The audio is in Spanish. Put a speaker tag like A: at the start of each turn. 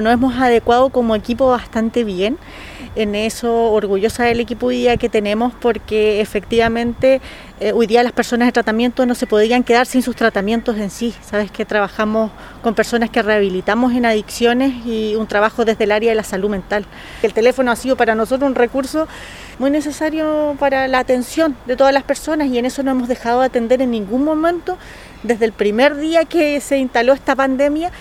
A: Nos hemos adecuado como equipo bastante bien. En eso, orgullosa del equipo hoy día que tenemos, porque efectivamente eh, hoy día las personas de tratamiento no se podían quedar sin sus tratamientos en sí. Sabes que trabajamos con personas que rehabilitamos en adicciones y un trabajo desde el área de la salud mental. El teléfono ha sido para nosotros un recurso muy necesario para la atención de todas las personas y en eso no hemos dejado de atender en ningún momento desde el primer día que se instaló esta pandemia